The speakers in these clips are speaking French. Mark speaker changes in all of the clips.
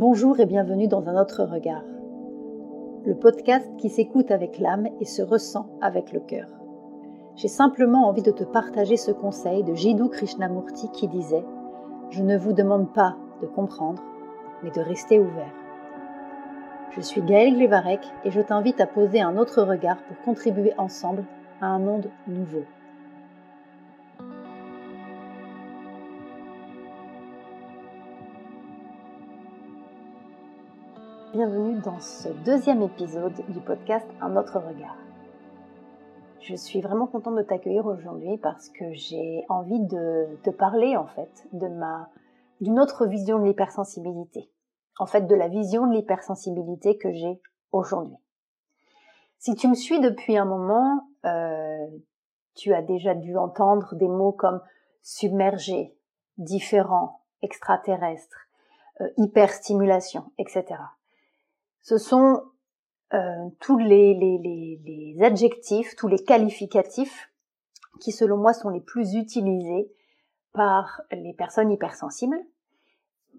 Speaker 1: Bonjour et bienvenue dans un autre regard. Le podcast qui s'écoute avec l'âme et se ressent avec le cœur. J'ai simplement envie de te partager ce conseil de Jiddu Krishnamurti qui disait Je ne vous demande pas de comprendre, mais de rester ouvert. Je suis Gaëlle Glevarek et je t'invite à poser un autre regard pour contribuer ensemble à un monde nouveau. Bienvenue dans ce deuxième épisode du podcast Un autre regard. Je suis vraiment contente de t'accueillir aujourd'hui parce que j'ai envie de te parler en fait d'une autre vision de l'hypersensibilité. En fait, de la vision de l'hypersensibilité que j'ai aujourd'hui. Si tu me suis depuis un moment, euh, tu as déjà dû entendre des mots comme submergé, différent, extraterrestre, euh, hyperstimulation, etc ce sont euh, tous les, adjectifs, tous les qualificatifs qui, selon moi, sont les plus utilisés par les personnes hypersensibles,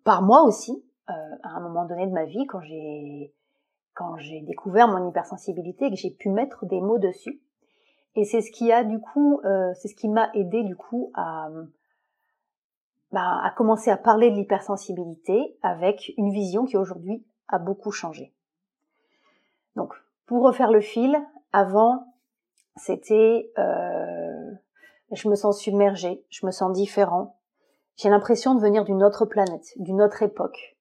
Speaker 1: par moi aussi, euh, à un moment donné de ma vie, quand j'ai découvert mon hypersensibilité et que j'ai pu mettre des mots dessus. Et c'est ce qui a du coup, euh, c'est ce qui m'a aidé du coup bah, à commencer à parler de l'hypersensibilité avec une vision qui aujourd'hui a beaucoup changé. Donc, pour refaire le fil, avant, c'était, euh, je me sens submergée, je me sens différent. J'ai l'impression de venir d'une autre planète, d'une autre époque.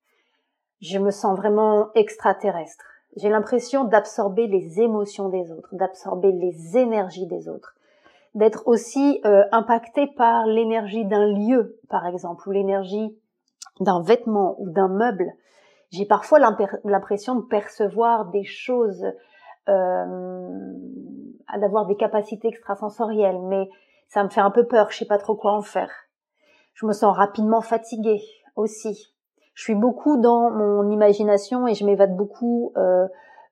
Speaker 1: Je me sens vraiment extraterrestre. J'ai l'impression d'absorber les émotions des autres, d'absorber les énergies des autres, d'être aussi euh, impacté par l'énergie d'un lieu, par exemple, ou l'énergie d'un vêtement ou d'un meuble j'ai parfois l'impression de percevoir des choses, euh, d'avoir des capacités extrasensorielles, mais ça me fait un peu peur, je sais pas trop quoi en faire. Je me sens rapidement fatiguée aussi. Je suis beaucoup dans mon imagination et je m'évade beaucoup euh,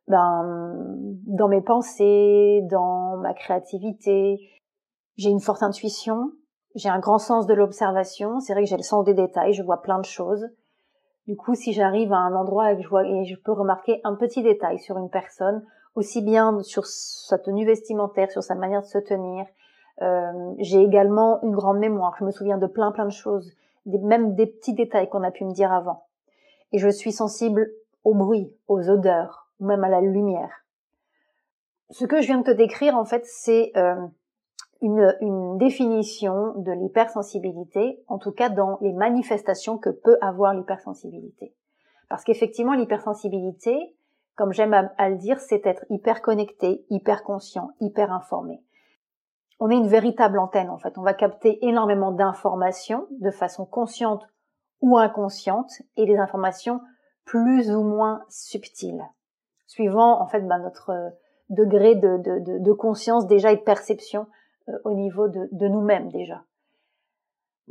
Speaker 1: ben, dans mes pensées, dans ma créativité. J'ai une forte intuition, j'ai un grand sens de l'observation. C'est vrai que j'ai le sens des détails, je vois plein de choses. Du coup, si j'arrive à un endroit et que je vois et je peux remarquer un petit détail sur une personne, aussi bien sur sa tenue vestimentaire, sur sa manière de se tenir, euh, j'ai également une grande mémoire. Je me souviens de plein plein de choses, même des petits détails qu'on a pu me dire avant. Et je suis sensible au bruit, aux odeurs, même à la lumière. Ce que je viens de te décrire, en fait, c'est euh, une, définition de l'hypersensibilité, en tout cas dans les manifestations que peut avoir l'hypersensibilité. Parce qu'effectivement, l'hypersensibilité, comme j'aime à, le dire, c'est être hyper connecté, hyper conscient, hyper informé. On est une véritable antenne, en fait. On va capter énormément d'informations de façon consciente ou inconsciente et des informations plus ou moins subtiles, suivant, en fait, ben, notre degré de, de conscience déjà et de perception euh, au niveau de, de nous-mêmes déjà.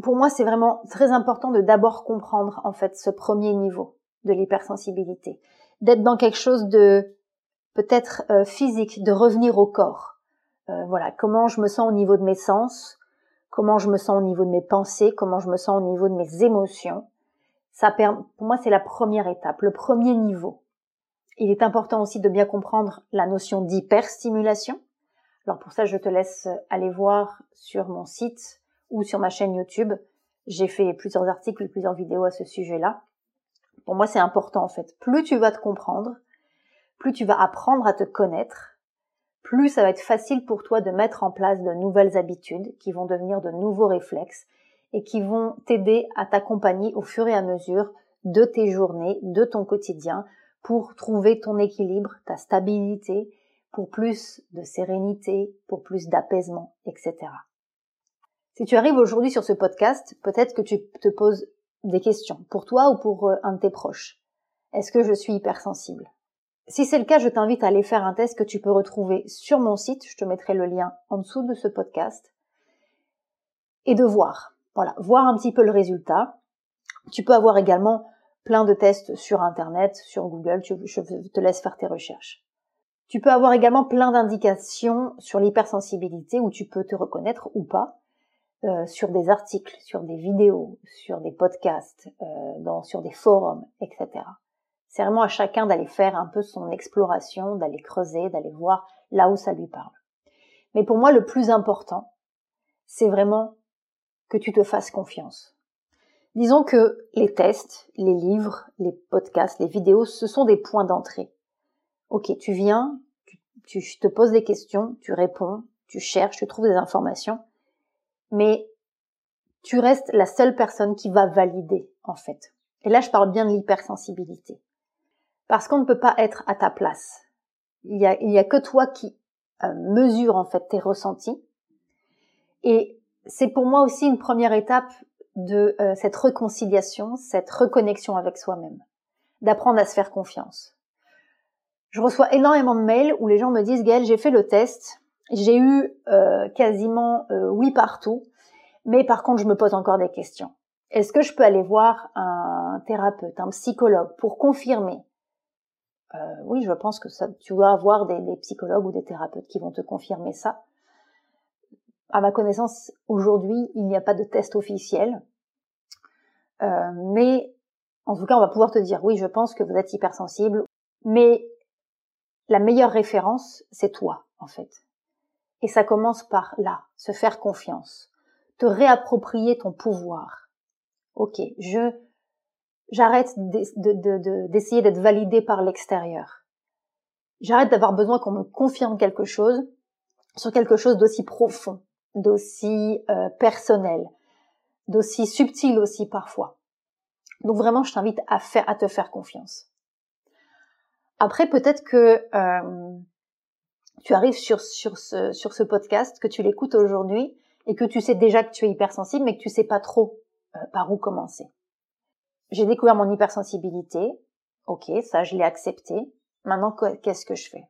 Speaker 1: Pour moi, c'est vraiment très important de d'abord comprendre en fait ce premier niveau de l'hypersensibilité, d'être dans quelque chose de peut-être euh, physique, de revenir au corps. Euh, voilà, comment je me sens au niveau de mes sens, comment je me sens au niveau de mes pensées, comment je me sens au niveau de mes émotions. Ça pour moi, c'est la première étape, le premier niveau. Il est important aussi de bien comprendre la notion d'hyperstimulation, alors pour ça, je te laisse aller voir sur mon site ou sur ma chaîne YouTube. J'ai fait plusieurs articles, plusieurs vidéos à ce sujet-là. Pour moi, c'est important en fait. Plus tu vas te comprendre, plus tu vas apprendre à te connaître, plus ça va être facile pour toi de mettre en place de nouvelles habitudes qui vont devenir de nouveaux réflexes et qui vont t'aider à t'accompagner au fur et à mesure de tes journées, de ton quotidien, pour trouver ton équilibre, ta stabilité pour plus de sérénité, pour plus d'apaisement, etc. Si tu arrives aujourd'hui sur ce podcast, peut-être que tu te poses des questions pour toi ou pour euh, un de tes proches. Est-ce que je suis hypersensible? Si c'est le cas, je t'invite à aller faire un test que tu peux retrouver sur mon site, je te mettrai le lien en dessous de ce podcast, et de voir. Voilà, voir un petit peu le résultat. Tu peux avoir également plein de tests sur Internet, sur Google, je te laisse faire tes recherches. Tu peux avoir également plein d'indications sur l'hypersensibilité où tu peux te reconnaître ou pas euh, sur des articles, sur des vidéos, sur des podcasts, euh, sur des forums, etc. C'est vraiment à chacun d'aller faire un peu son exploration, d'aller creuser, d'aller voir là où ça lui parle. Mais pour moi, le plus important, c'est vraiment que tu te fasses confiance. Disons que les tests, les livres, les podcasts, les vidéos, ce sont des points d'entrée. Ok, tu viens, tu, te poses des questions, tu réponds, tu cherches, tu trouves des informations, mais tu restes la seule personne qui va valider, en fait. Et là, je parle bien de l'hypersensibilité. Parce qu'on ne peut pas être à ta place. Il y a, il y a que toi qui euh, mesure, en fait, tes ressentis. Et c'est pour moi aussi une première étape de euh, cette réconciliation, cette reconnexion avec soi-même. D'apprendre à se faire confiance. Je reçois énormément de mails où les gens me disent Gaëlle, j'ai fait le test, j'ai eu euh, quasiment euh, oui partout, mais par contre je me pose encore des questions. Est-ce que je peux aller voir un thérapeute, un psychologue pour confirmer? Euh, Oui, je pense que tu dois avoir des, des, psychologues ou des thérapeutes qui vont te confirmer ça. À ma connaissance, aujourd'hui, il n'y a pas de test officiel, mais en tout cas, on va pouvoir te dire oui, je pense que vous êtes hypersensible, mais la meilleure référence, c'est toi, en fait. Et ça commence par là, se faire confiance, te réapproprier ton pouvoir. Ok, je, j'arrête d'essayer d'être validé par l'extérieur. J'arrête d'avoir besoin qu'on me confirme quelque chose sur quelque chose d'aussi profond, d'aussi euh, personnel, d'aussi subtil aussi parfois. Donc vraiment, je t'invite à à te faire confiance. Après, peut-être que euh, tu arrives sur, sur, ce, sur ce podcast, que tu l'écoutes aujourd'hui et que tu sais déjà que tu es hypersensible, mais que tu sais pas trop euh, par où commencer. J'ai découvert mon hypersensibilité. Ok, ça, je l'ai accepté. Maintenant, qu'est-ce que je fais?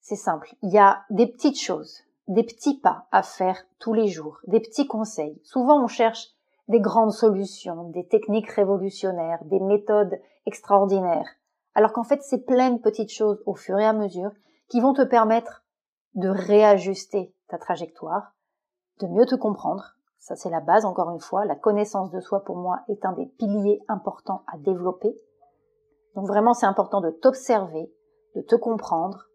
Speaker 1: C'est simple. Il y a des petites choses, des petits pas à faire tous les jours, des petits conseils. Souvent, on cherche des grandes solutions, des techniques révolutionnaires, des méthodes extraordinaires alors qu'en fait c'est plein de petites choses au fur et à mesure qui vont te permettre de réajuster ta trajectoire, de mieux te comprendre. Ça c'est la base encore une fois, la connaissance de soi pour moi est un des piliers importants à développer. Donc vraiment c'est important de t'observer, de te comprendre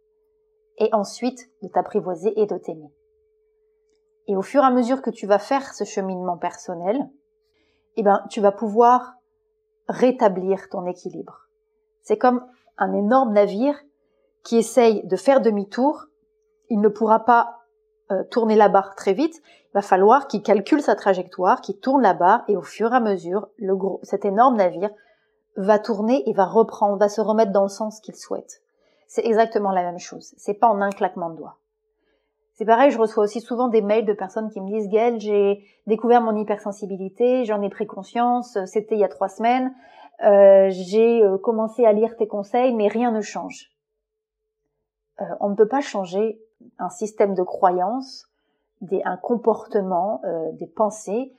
Speaker 1: et ensuite de t'apprivoiser et de t'aimer. Et au fur et à mesure que tu vas faire ce cheminement personnel, eh ben, tu vas pouvoir rétablir ton équilibre. C'est comme un énorme navire qui essaye de faire demi-tour. Il ne pourra pas euh, tourner la barre très vite. Il va falloir qu'il calcule sa trajectoire, qu'il tourne la barre et au fur et à mesure, le gros, cet énorme navire va tourner et va reprendre, va se remettre dans le sens qu'il souhaite. C'est exactement la même chose. C'est pas en un claquement de doigts. C'est pareil, je reçois aussi souvent des mails de personnes qui me disent Gaëlle, j'ai découvert mon hypersensibilité, j'en ai pris conscience, c'était il y a trois semaines, euh, j'ai euh, commencé à lire tes conseils, mais rien ne change. Euh, on ne peut pas changer un système de croyances, des, un comportement, des pensées,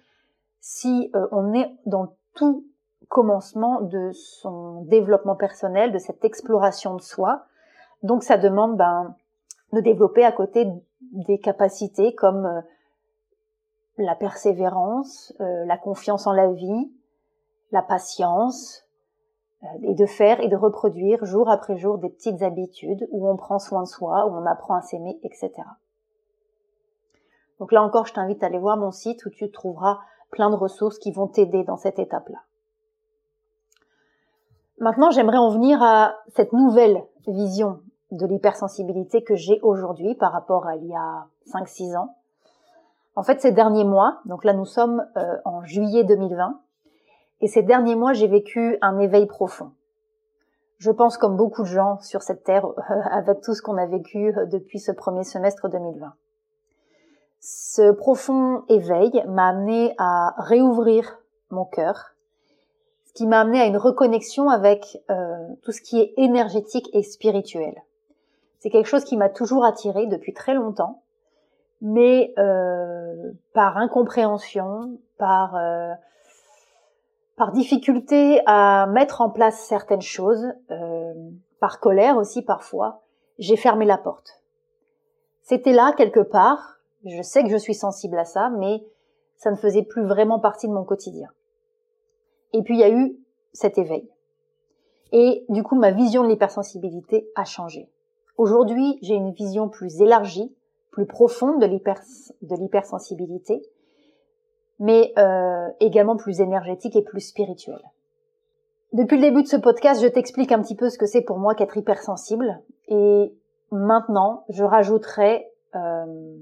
Speaker 1: si on est dans tout commencement de son développement personnel, de cette exploration de soi. Donc ça demande ben, de développer à côté des capacités comme la persévérance, la confiance en la vie, la patience, euh, et de faire et de reproduire jour après jour des petites habitudes où on prend soin de soi, où on apprend à s'aimer, etc. Donc là encore, je t'invite à aller voir mon site où tu trouveras plein de ressources qui vont t'aider dans cette étape-là. Maintenant, j'aimerais en venir à cette nouvelle vision de l'hypersensibilité que j'ai aujourd'hui par rapport à il y a 5-6 ans. En fait, ces derniers mois, donc là nous sommes euh, en juillet 2020, et ces derniers mois, j'ai vécu un éveil profond. Je pense comme beaucoup de gens sur cette terre, avec tout ce qu'on a vécu depuis ce premier semestre 2020. Ce profond éveil m'a amené à réouvrir mon cœur, ce qui m'a amené à une reconnexion avec euh, tout ce qui est énergétique et spirituel. C'est quelque chose qui m'a toujours attiré depuis très longtemps, mais euh, par incompréhension, par euh, par difficulté à mettre en place certaines choses, euh, par colère aussi parfois, j'ai fermé la porte. C'était là quelque part, je sais que je suis sensible à ça, mais ça ne faisait plus vraiment partie de mon quotidien. Et puis il y a eu cet éveil. Et du coup, ma vision de l'hypersensibilité a changé. Aujourd'hui, j'ai une vision plus élargie, plus profonde de l'hypersensibilité, mais euh, également plus énergétique et plus spirituelle. Depuis le début de ce podcast, je t'explique un petit peu ce que c'est pour moi qu'être hypersensible. Et maintenant, je rajouterai, euh,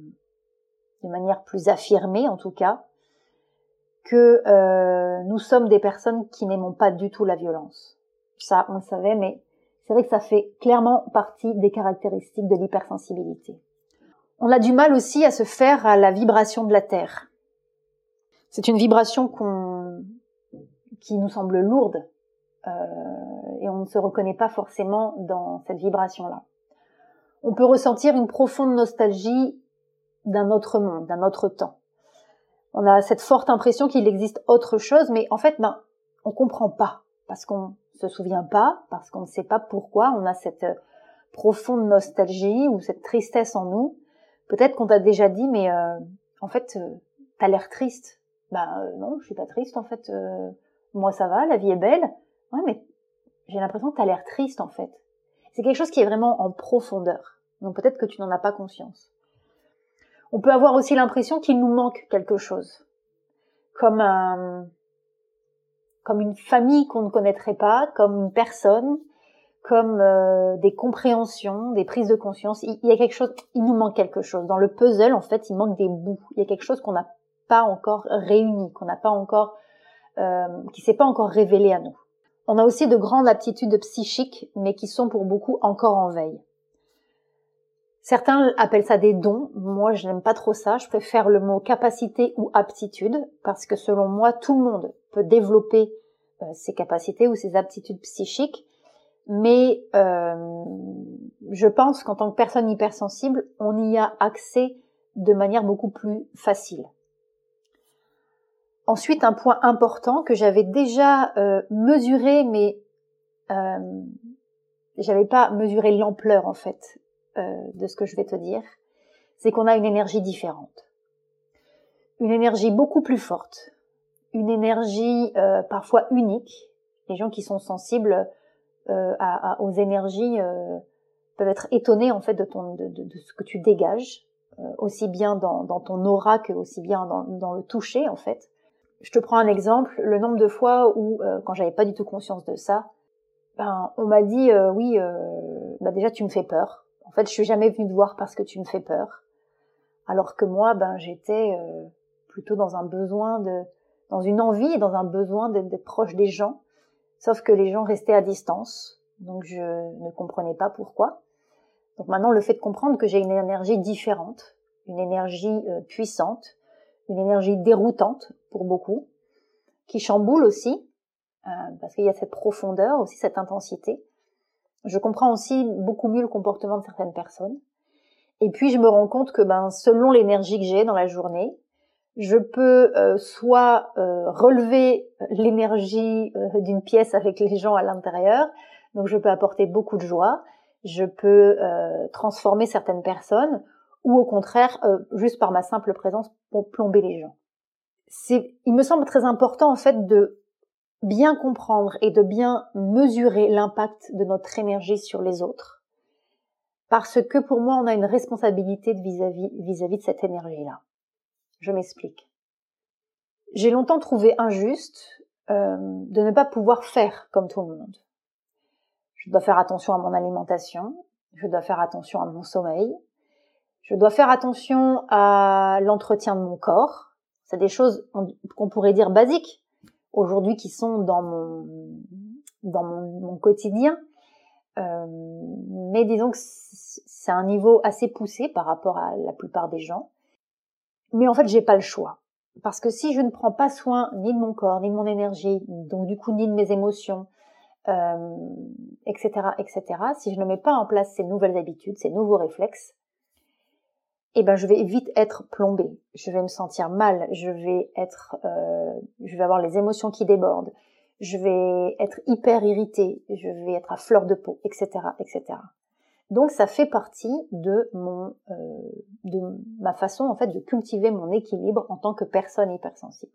Speaker 1: de manière plus affirmée en tout cas, que euh, nous sommes des personnes qui n'aimons pas du tout la violence. Ça, on le savait, mais c'est vrai que ça fait clairement partie des caractéristiques de l'hypersensibilité. On a du mal aussi à se faire à la vibration de la Terre. C'est une vibration qui nous semble lourde euh, et on ne se reconnaît pas forcément dans cette vibration-là. On peut ressentir une profonde nostalgie d'un autre monde, d'un autre temps. On a cette forte impression qu'il existe autre chose, mais en fait, ben, on comprend pas parce qu'on se souvient pas, parce qu'on ne sait pas pourquoi. On a cette euh, profonde nostalgie ou cette tristesse en nous. Peut-être qu'on t'a déjà dit, mais euh, en fait, euh, t'as l'air triste. Ben non, je suis pas triste en fait. moi ça va, la vie est belle. Ouais, mais j'ai l'impression que tu as l'air triste en fait. C'est quelque chose qui est vraiment en profondeur. Donc peut-être que tu n'en as pas conscience. On peut avoir aussi l'impression qu'il nous manque quelque chose. Comme un, comme une famille qu'on ne connaîtrait pas, comme une personne, comme euh, des compréhensions, des prises de conscience. Il, y a quelque chose, il nous manque quelque chose. Dans le puzzle, en fait, il manque des bouts. Il y a quelque chose qu'on n'a pas encore réuni, qu'on n'a pas encore, euh, qui s'est pas encore révélé à nous. On a aussi de grandes aptitudes psychiques, mais qui sont pour beaucoup encore en veille. Certains appellent ça des dons. Moi, je n'aime pas trop ça. Je préfère le mot capacité ou aptitude parce que selon moi, tout le monde peut développer euh, ses capacités ou ses aptitudes psychiques. Mais euh, je pense qu'en tant que personne hypersensible, on y a accès de manière beaucoup plus facile. Ensuite, un point important que j'avais déjà euh, mesuré, mais euh, j'avais pas mesuré l'ampleur en fait euh, de ce que je vais te dire, c'est qu'on a une énergie différente, une énergie beaucoup plus forte, une énergie euh, parfois unique. Les gens qui sont sensibles aux énergies peuvent être étonnés en fait de, ce que tu dégages, aussi bien dans, dans, ton aura que aussi bien dans, dans le toucher en fait. Je te prends un exemple, le nombre de fois où, euh, quand j'avais pas du tout conscience de ça, ben, on m'a dit euh, oui, euh, bah déjà tu me fais peur. En fait, je suis jamais venue te voir parce que tu me fais peur. Alors que moi, ben j'étais euh, plutôt dans un besoin de, dans une envie dans un besoin d'être proche des gens. Sauf que les gens restaient à distance, donc je ne comprenais pas pourquoi. Donc maintenant, le fait de comprendre que j'ai une énergie différente, une énergie puissante, une énergie déroutante pour beaucoup, qui chamboule aussi, euh, parce qu'il y a cette profondeur, aussi cette intensité. Je comprends aussi beaucoup mieux le comportement de certaines personnes. Et puis je me rends compte que ben selon l'énergie que j'ai dans la journée, je peux euh, soit euh, relever l'énergie d'une pièce avec les gens à l'intérieur, donc je peux apporter beaucoup de joie, je peux transformer certaines personnes, ou au contraire, euh, juste par ma simple présence, pour plomber les gens. C'est, il me semble très important en fait de bien comprendre et de bien mesurer l'impact de notre énergie sur les autres, parce que pour moi, on a une responsabilité vis-à-vis de cette énergie-là. Je m'explique. J'ai longtemps trouvé injuste euh, de ne pas pouvoir faire comme tout le monde. Je dois faire attention à mon alimentation, je dois faire attention à mon sommeil, je dois faire attention à l'entretien de mon corps. C'est des choses qu'on pourrait dire basiques aujourd'hui qui sont dans mon quotidien. Euh, mais disons que c'est un niveau assez poussé par rapport à la plupart des gens. Mais en fait, j'ai pas le choix. Parce que si je ne prends pas soin ni de mon corps, ni de mon énergie, donc du coup ni de mes émotions, euh, etc., etc., si je ne mets pas en place ces nouvelles habitudes, ces nouveaux réflexes, eh ben je vais vite être plombée. Je vais me sentir mal. Je vais être, euh, je vais avoir les émotions qui débordent. Je vais être hyper irritée. Je vais être à fleur de peau, etc., etc. Donc ça fait partie de mon, euh, de ma façon en fait de cultiver mon équilibre en tant que personne hypersensible.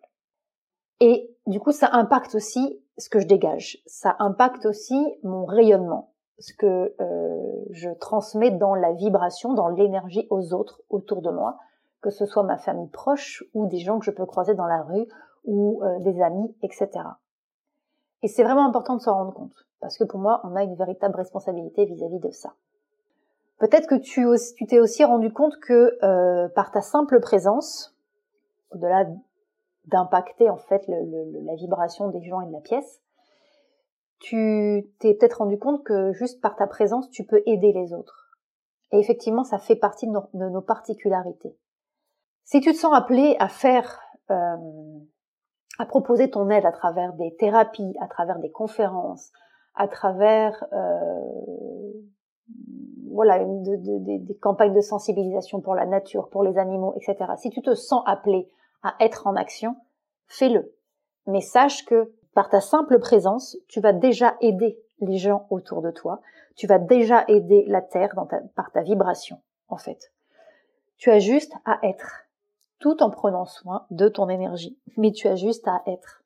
Speaker 1: Et du coup, ça impacte aussi ce que je dégage. Ça impacte aussi mon rayonnement, ce que euh, je transmets dans la vibration, dans l'énergie aux autres autour de moi, que ce soit ma famille proche ou des gens que je peux croiser dans la rue ou euh, des amis, etc. Et c'est vraiment important de s'en rendre compte, parce que pour moi, on a une véritable responsabilité vis-à-vis de ça. Peut-être que tu t'es aussi rendu compte que euh, par ta simple présence, au-delà d'impacter en fait la vibration des gens et de la pièce, tu t'es peut-être rendu compte que juste par ta présence, tu peux aider les autres. Et effectivement, ça fait partie de nos, particularités. Si tu te sens appelé à faire, euh, à proposer ton aide à travers des thérapies, à travers des conférences, à travers euh, voilà des campagnes de sensibilisation pour la nature, pour les animaux, etc. Si tu te sens appelé à être en action, fais-le. Mais sache que par ta simple présence, tu vas déjà aider les gens autour de toi. Tu vas déjà aider la Terre par ta vibration, en fait. Tu as juste à être, tout en prenant soin de ton énergie. Mais tu as juste à être.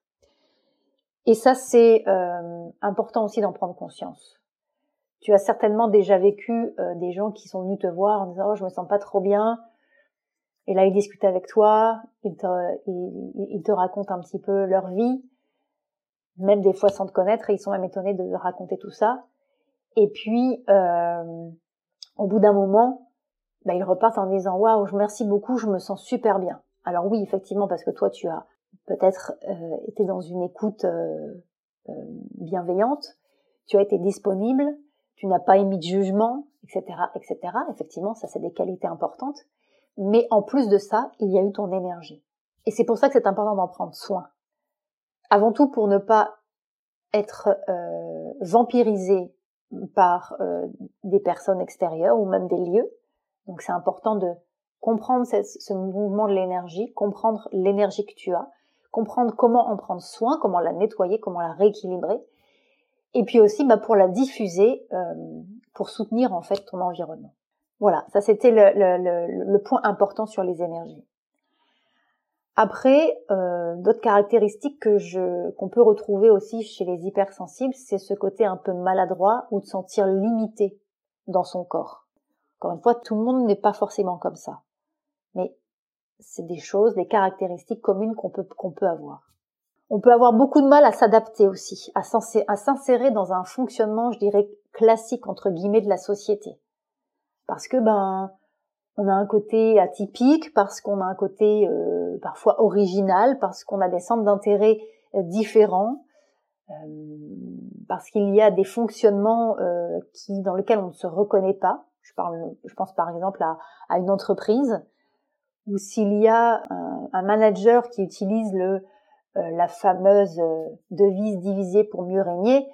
Speaker 1: Et ça, c'est euh, important aussi d'en prendre conscience. Tu as certainement déjà vécu euh, des gens qui sont venus te voir en disant oh, je me sens pas trop bien, et là ils discutent avec toi, ils te, ils te racontent un petit peu leur vie, même des fois sans te connaître, et ils sont même étonnés de raconter tout ça. Et puis, euh, au bout d'un moment, bah, ils repartent en disant waouh, je merci beaucoup, je me sens super bien. Alors oui, effectivement, parce que toi, tu as peut-être euh, été dans une écoute euh, euh, bienveillante, tu as été disponible, tu n'as pas émis de jugement, etc., etc. Effectivement, ça c'est des qualités importantes. Mais en plus de ça, il y a eu ton énergie. Et c'est pour ça que c'est important d'en prendre soin. Avant tout pour ne pas être euh, vampirisé par euh, des personnes extérieures ou même des lieux. Donc c'est important de comprendre ce, mouvement de l'énergie, comprendre l'énergie que tu as, comprendre comment en prendre soin, comment la nettoyer, comment la rééquilibrer, et puis aussi bah, pour la diffuser, euh, pour soutenir en fait ton environnement. Voilà, ça c'était le, le, le, point important sur les énergies. Après, euh, d'autres caractéristiques que qu'on peut retrouver aussi chez les hypersensibles, c'est ce côté un peu maladroit ou de sentir limité dans son corps. Encore une fois, tout le monde n'est pas forcément comme ça, mais c'est des choses, des caractéristiques communes qu'on peut qu'on peut avoir. On peut avoir beaucoup de mal à s'adapter aussi, à s'insérer dans un fonctionnement, je dirais, classique entre guillemets de la société, parce que ben on a un côté atypique, parce qu'on a un côté euh, parfois original, parce qu'on a des centres d'intérêt euh, différents, euh, parce qu'il y a des fonctionnements qui dans lesquels on ne se reconnaît pas. Je pense par exemple à, à une entreprise ou s'il y a un, manager qui utilise le la fameuse devise diviser pour mieux régner,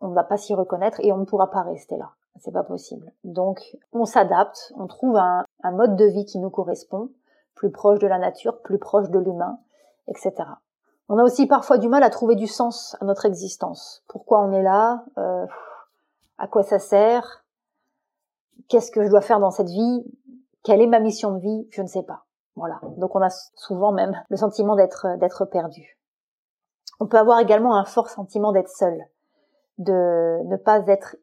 Speaker 1: on ne va pas s'y reconnaître et on ne pourra pas rester là. C'est pas possible. Donc, on s'adapte, on trouve un, mode de vie qui nous correspond, plus proche de la nature, plus proche de l'humain, etc. On a aussi parfois du mal à trouver du sens à notre existence. Pourquoi on est là euh, À quoi ça sert Qu'est-ce que je dois faire dans cette vie Quelle est ma mission de vie Je ne sais pas. Voilà. Donc on a souvent même le sentiment d'être d'être perdu. On peut avoir également un fort sentiment d'être seul, de ne pas être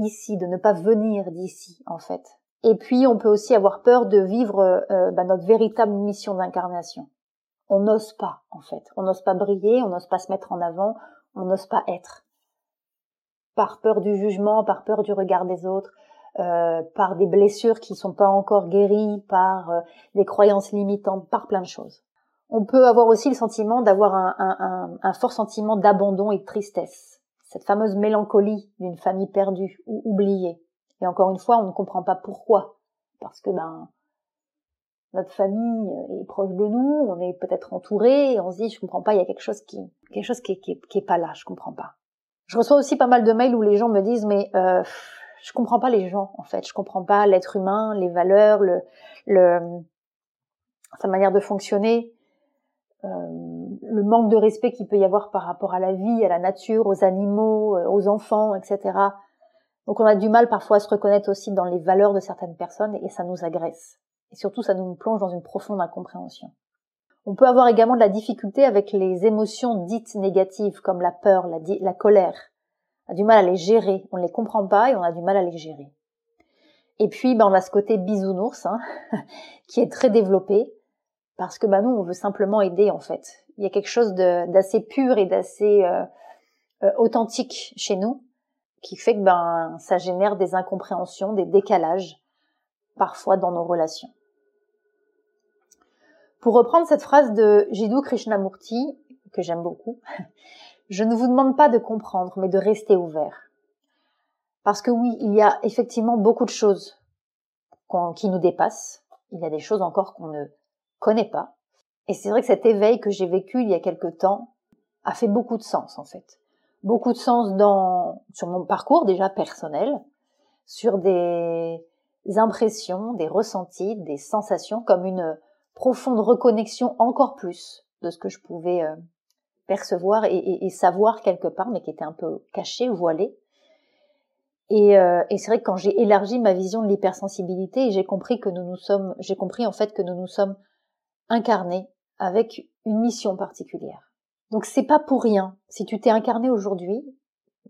Speaker 1: ici, de ne pas venir d'ici en fait. Et puis on peut aussi avoir peur de vivre euh, bah, notre véritable mission d'incarnation. On n'ose pas en fait, on n'ose pas briller, on n'ose pas se mettre en avant, on n'ose pas être. Par peur du jugement, par peur du regard des autres, euh, par des blessures qui ne sont pas encore guéries, par euh, des croyances limitantes, par plein de choses. On peut avoir aussi le sentiment d'avoir un, un fort sentiment d'abandon et de tristesse cette fameuse mélancolie d'une famille perdue ou oubliée. Et encore une fois, on ne comprend pas pourquoi. Parce que ben notre famille est proche de nous, on est peut-être entouré, on se dit je comprends pas, il y a quelque chose qui quelque chose qui, qui, qui est pas là, je comprends pas. Je reçois aussi pas mal de mails où les gens me disent mais euh, je comprends pas les gens en fait, je comprends pas l'être humain, les valeurs, le, le sa manière de fonctionner. Euh, le manque de respect qu'il peut y avoir par rapport à la vie, à la nature, aux animaux, euh, aux enfants, etc. Donc on a du mal parfois à se reconnaître aussi dans les valeurs de certaines personnes et ça nous agresse. Et surtout, ça nous plonge dans une profonde incompréhension. On peut avoir également de la difficulté avec les émotions dites négatives comme la peur, la, colère. On a du mal à les gérer, on ne les comprend pas et on a du mal à les gérer. Et puis, ben, on a ce côté bisounours hein, qui est très développé parce que ben, nous, on veut simplement aider en fait. Il y a quelque chose d'assez pur et d'assez euh, euh, authentique chez nous qui fait que ben, ça génère des incompréhensions, des décalages parfois dans nos relations. Pour reprendre cette phrase de Jiddu Krishnamurti, que j'aime beaucoup, je ne vous demande pas de comprendre, mais de rester ouvert. Parce que oui, il y a effectivement beaucoup de choses qui nous dépassent. Il y a des choses encore qu'on ne connaît pas. Et c'est vrai que cet éveil que j'ai vécu il y a quelque temps a fait beaucoup de sens, en fait. Beaucoup de sens dans, sur mon parcours déjà personnel, sur des impressions, des ressentis, des sensations, comme une profonde reconnexion encore plus de ce que je pouvais euh, percevoir et, savoir quelque part, mais qui était un peu caché, voilé. Et, euh, et c'est vrai que quand j'ai élargi ma vision de l'hypersensibilité, j'ai compris que nous nous sommes, j'ai compris en fait que nous nous sommes incarnés avec une mission particulière. Donc c'est pas pour rien si tu t'es incarné aujourd'hui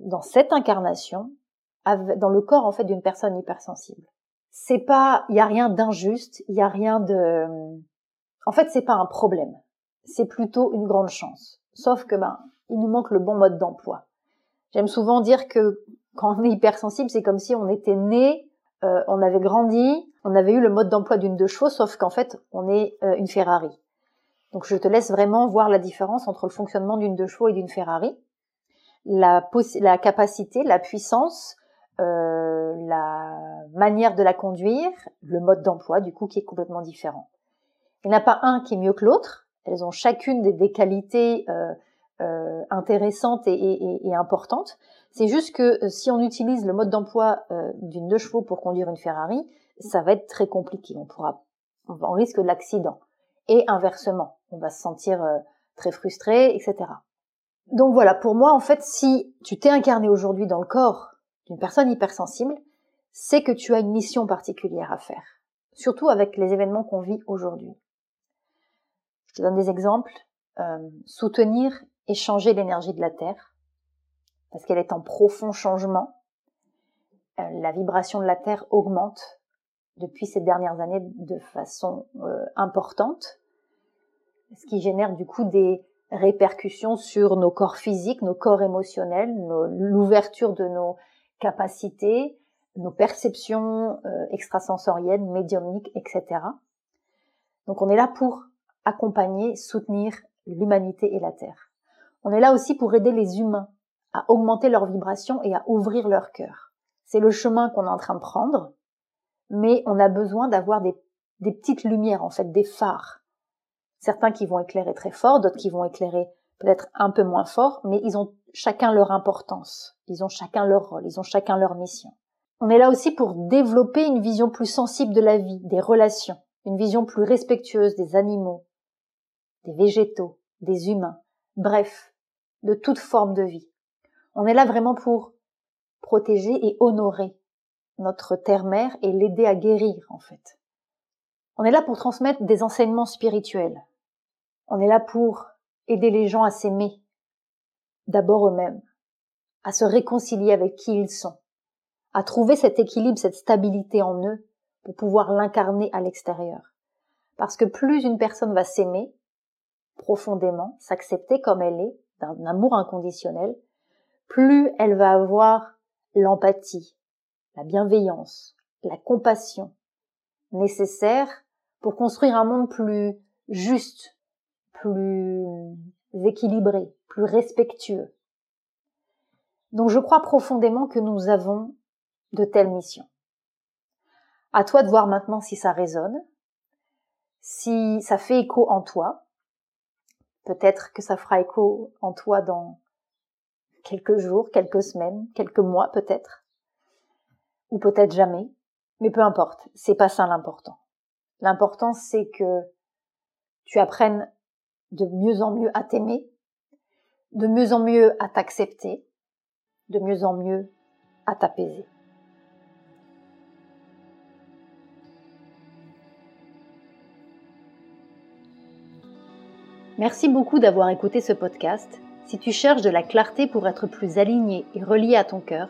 Speaker 1: dans cette incarnation, dans le corps en fait d'une personne hypersensible. C'est pas, il y a rien d'injuste, il y a rien de, en fait c'est pas un problème, c'est plutôt une grande chance. Sauf que ben il nous manque le bon mode d'emploi. J'aime souvent dire que quand on est hypersensible, c'est comme si on était né, euh, on avait grandi, on avait eu le mode d'emploi d'une deux chevaux, sauf qu'en fait on est euh, une Ferrari. Donc je te laisse vraiment voir la différence entre le fonctionnement d'une deux chevaux et d'une Ferrari, la, capacité, la puissance, euh, la manière de la conduire, le mode d'emploi du coup qui est complètement différent. Il n'y en a pas un qui est mieux que l'autre. Elles ont chacune des, qualités euh, intéressantes et, importantes. C'est juste que si on utilise le mode d'emploi d'une deux chevaux pour conduire une Ferrari, ça va être très compliqué. On pourra, on risque de l'accident et inversement. On va se sentir euh, très frustré, etc. Donc voilà, pour moi, en fait, si tu t'es incarné aujourd'hui dans le corps d'une personne hypersensible, c'est que tu as une mission particulière à faire, surtout avec les événements qu'on vit aujourd'hui. Je te donne des exemples. Euh, soutenir et changer l'énergie de la Terre, parce qu'elle est en profond changement. Euh, la vibration de la Terre augmente depuis ces dernières années de façon importante ce qui génère du coup des répercussions sur nos corps physiques, nos corps émotionnels, l'ouverture de nos capacités, nos perceptions euh, extrasensorielles, médiumniques, etc. Donc on est là pour accompagner, soutenir l'humanité et la Terre. On est là aussi pour aider les humains à augmenter leur vibration et à ouvrir leur cœur. C'est le chemin qu'on est en train de prendre, mais on a besoin d'avoir des, petites lumières, en fait, des phares, certains qui vont éclairer très fort, d'autres qui vont éclairer peut-être un peu moins fort, mais ils ont chacun leur importance, ils ont chacun leur rôle, ils ont chacun leur mission. On est là aussi pour développer une vision plus sensible de la vie, des relations, une vision plus respectueuse des animaux, des végétaux, des humains, bref, de toute forme de vie. On est là vraiment pour protéger et honorer notre terre-mère et l'aider à guérir, en fait. On est là pour transmettre des enseignements spirituels, on est là pour aider les gens à s'aimer, d'abord eux-mêmes, à se réconcilier avec qui ils sont, à trouver cet équilibre, cette stabilité en eux pour pouvoir l'incarner à l'extérieur. Parce que plus une personne va s'aimer profondément, s'accepter comme elle est, d'un amour inconditionnel, plus elle va avoir l'empathie, la bienveillance, la compassion nécessaire pour construire un monde plus juste, plus équilibré, plus respectueux. Donc je crois profondément que nous avons de telles missions. À toi de voir maintenant si ça résonne, si ça fait écho en toi. Peut-être que ça fera écho en toi dans quelques jours, quelques semaines, quelques mois peut-être. Ou peut-être jamais. Mais peu importe, c'est pas ça l'important. L'important c'est que tu apprennes de mieux en mieux à t'aimer, de mieux en mieux à t'accepter, de mieux en mieux à t'apaiser. Merci beaucoup d'avoir écouté ce podcast. Si tu cherches de la clarté pour être plus aligné et relié à ton cœur,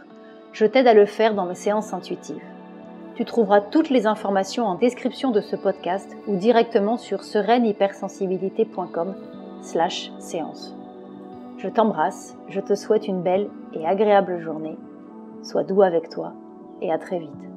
Speaker 1: je t'aide à le faire dans mes séances intuitives. Tu trouveras toutes les informations en description de ce podcast ou directement sur sereinehypersensibilité.com slash séance. Je t'embrasse, je te souhaite une belle et agréable journée. Sois doux avec toi et à très vite.